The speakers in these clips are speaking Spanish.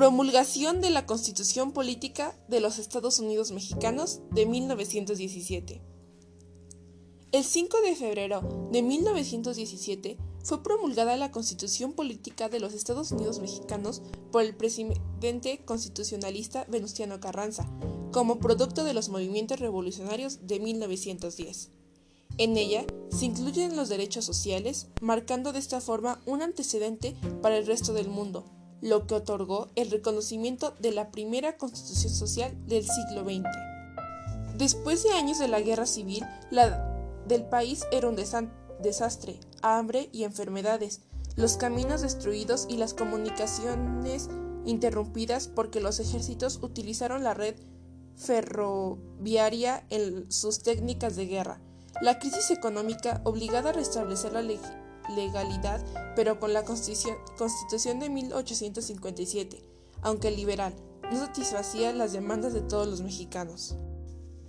Promulgación de la Constitución Política de los Estados Unidos Mexicanos de 1917. El 5 de febrero de 1917 fue promulgada la Constitución Política de los Estados Unidos Mexicanos por el presidente constitucionalista Venustiano Carranza, como producto de los movimientos revolucionarios de 1910. En ella se incluyen los derechos sociales, marcando de esta forma un antecedente para el resto del mundo, lo que otorgó el reconocimiento de la primera constitución social del siglo XX. Después de años de la guerra civil, la del país era un desastre, hambre y enfermedades, los caminos destruidos y las comunicaciones interrumpidas porque los ejércitos utilizaron la red ferroviaria en sus técnicas de guerra. La crisis económica obligada a restablecer la legalidad, pero con la Constitución de 1857, aunque liberal, no satisfacía las demandas de todos los mexicanos.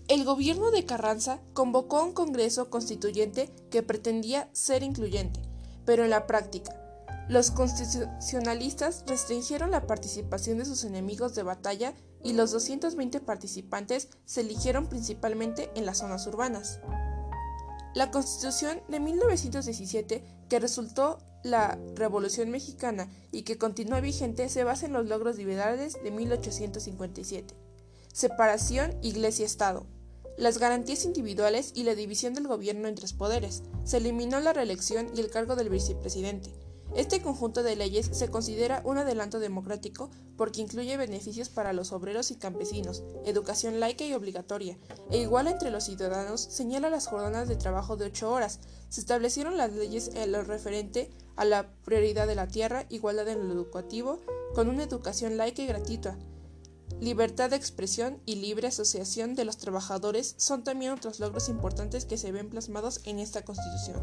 El gobierno de Carranza convocó un Congreso Constituyente que pretendía ser incluyente, pero en la práctica, los constitucionalistas restringieron la participación de sus enemigos de batalla y los 220 participantes se eligieron principalmente en las zonas urbanas. La Constitución de 1917, que resultó la Revolución Mexicana y que continúa vigente, se basa en los logros liberales de 1857. Separación Iglesia-Estado. Las garantías individuales y la división del gobierno en tres poderes. Se eliminó la reelección y el cargo del vicepresidente. Este conjunto de leyes se considera un adelanto democrático porque incluye beneficios para los obreros y campesinos, educación laica y obligatoria, e igual entre los ciudadanos, señala las jornadas de trabajo de ocho horas. Se establecieron las leyes en lo referente a la prioridad de la tierra, igualdad en lo educativo, con una educación laica y gratuita. Libertad de expresión y libre asociación de los trabajadores son también otros logros importantes que se ven plasmados en esta Constitución.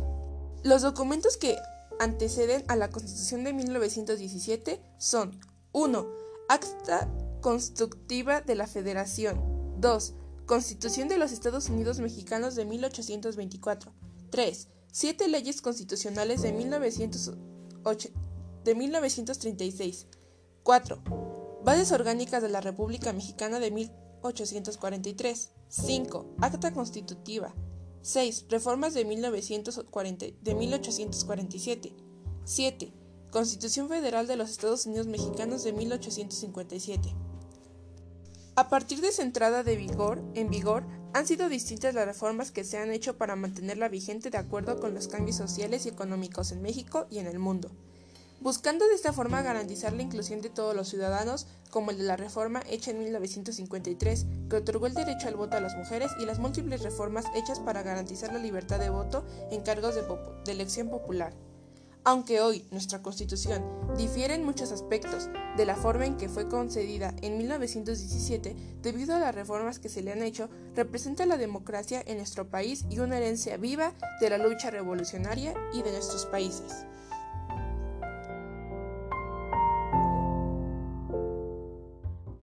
Los documentos que anteceden a la Constitución de 1917 son 1. Acta Constructiva de la Federación 2. Constitución de los Estados Unidos Mexicanos de 1824 3. Siete leyes constitucionales de, 1908, de 1936 4. Bases orgánicas de la República Mexicana de 1843 5. Acta Constitutiva 6. Reformas de, 1940, de 1847. 7. Constitución Federal de los Estados Unidos Mexicanos de 1857. A partir de su entrada de vigor, en vigor, han sido distintas las reformas que se han hecho para mantenerla vigente de acuerdo con los cambios sociales y económicos en México y en el mundo buscando de esta forma garantizar la inclusión de todos los ciudadanos, como el de la reforma hecha en 1953, que otorgó el derecho al voto a las mujeres, y las múltiples reformas hechas para garantizar la libertad de voto en cargos de, elección popular. Aunque hoy nuestra Constitución difiere en muchos aspectos de la forma en que fue concedida en 1917 debido a las reformas que se le han hecho, representa la democracia en nuestro país y una herencia viva de la lucha revolucionaria y de nuestros países.